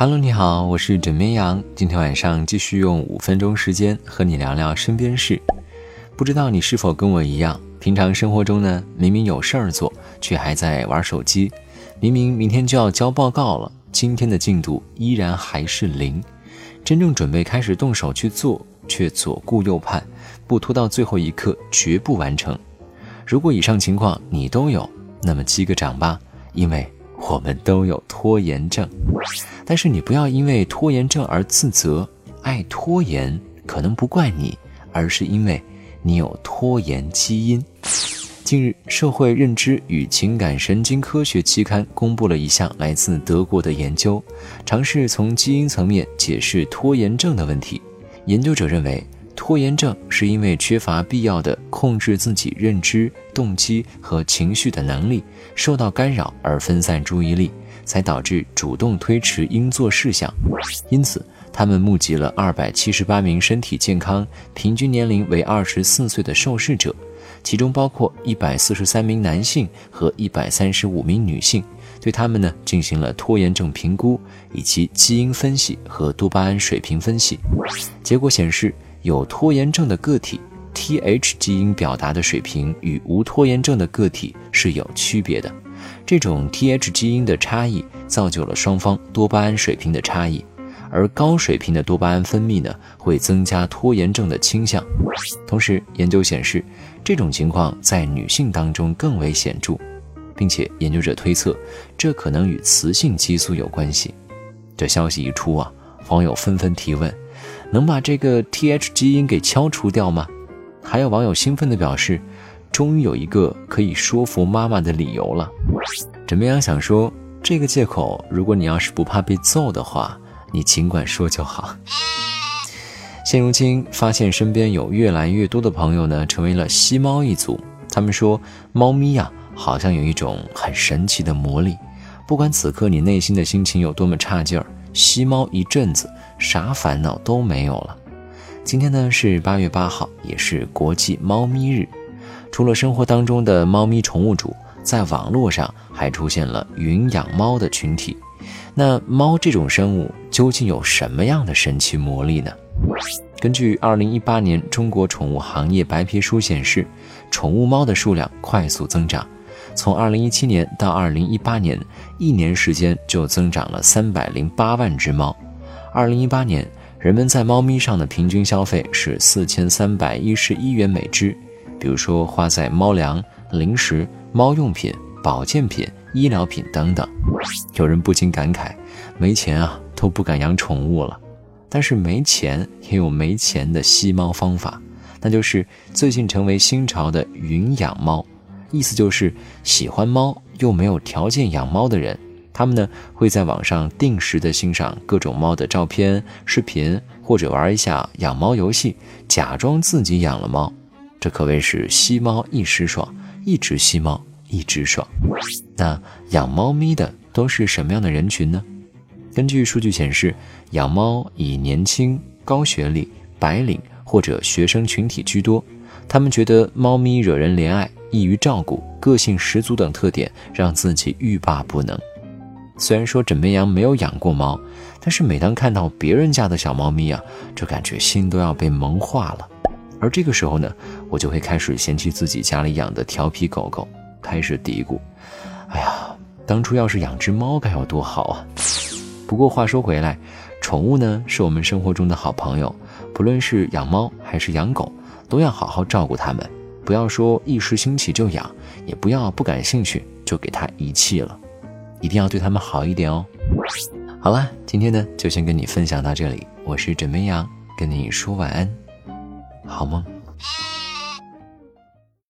Hello，你好，我是枕边羊。今天晚上继续用五分钟时间和你聊聊身边事。不知道你是否跟我一样，平常生活中呢，明明有事儿做，却还在玩手机；明明明天就要交报告了，今天的进度依然还是零。真正准备开始动手去做，却左顾右盼，不拖到最后一刻绝不完成。如果以上情况你都有，那么击个掌吧，因为。我们都有拖延症，但是你不要因为拖延症而自责。爱拖延可能不怪你，而是因为你有拖延基因。近日，《社会认知与情感神经科学》期刊公布了一项来自德国的研究，尝试从基因层面解释拖延症的问题。研究者认为。拖延症是因为缺乏必要的控制自己认知、动机和情绪的能力，受到干扰而分散注意力，才导致主动推迟应做事项。因此，他们募集了二百七十八名身体健康、平均年龄为二十四岁的受试者，其中包括一百四十三名男性和一百三十五名女性，对他们呢进行了拖延症评估以及基因分析和多巴胺水平分析。结果显示。有拖延症的个体，TH 基因表达的水平与无拖延症的个体是有区别的。这种 TH 基因的差异造就了双方多巴胺水平的差异，而高水平的多巴胺分泌呢，会增加拖延症的倾向。同时，研究显示，这种情况在女性当中更为显著，并且研究者推测，这可能与雌性激素有关系。这消息一出啊，网友纷纷提问。能把这个 T H 基因给敲除掉吗？还有网友兴奋地表示，终于有一个可以说服妈妈的理由了。枕边羊想说，这个借口，如果你要是不怕被揍的话，你尽管说就好。现如今，发现身边有越来越多的朋友呢，成为了吸猫一族。他们说，猫咪呀，好像有一种很神奇的魔力，不管此刻你内心的心情有多么差劲儿。吸猫一阵子，啥烦恼都没有了。今天呢是八月八号，也是国际猫咪日。除了生活当中的猫咪宠物主，在网络上还出现了云养猫的群体。那猫这种生物究竟有什么样的神奇魔力呢？根据二零一八年中国宠物行业白皮书显示，宠物猫的数量快速增长。从二零一七年到二零一八年，一年时间就增长了三百零八万只猫。二零一八年，人们在猫咪上的平均消费是四千三百一十一元每只。比如说，花在猫粮、零食、猫用品、保健品、医疗品等等。有人不禁感慨：没钱啊，都不敢养宠物了。但是没钱也有没钱的吸猫方法，那就是最近成为新潮的云养猫。意思就是，喜欢猫又没有条件养猫的人，他们呢会在网上定时的欣赏各种猫的照片、视频，或者玩一下养猫游戏，假装自己养了猫。这可谓是吸猫一时爽，一直吸猫一直爽。那养猫咪的都是什么样的人群呢？根据数据显示，养猫以年轻、高学历、白领或者学生群体居多。他们觉得猫咪惹人怜爱。易于照顾、个性十足等特点，让自己欲罢不能。虽然说枕边羊没有养过猫，但是每当看到别人家的小猫咪啊，就感觉心都要被萌化了。而这个时候呢，我就会开始嫌弃自己家里养的调皮狗狗，开始嘀咕：“哎呀，当初要是养只猫该有多好啊！”不过话说回来，宠物呢是我们生活中的好朋友，不论是养猫还是养狗，都要好好照顾它们。不要说一时兴起就养，也不要不感兴趣就给它遗弃了，一定要对它们好一点哦。好啦，今天呢就先跟你分享到这里，我是枕边羊，跟你说晚安，好梦。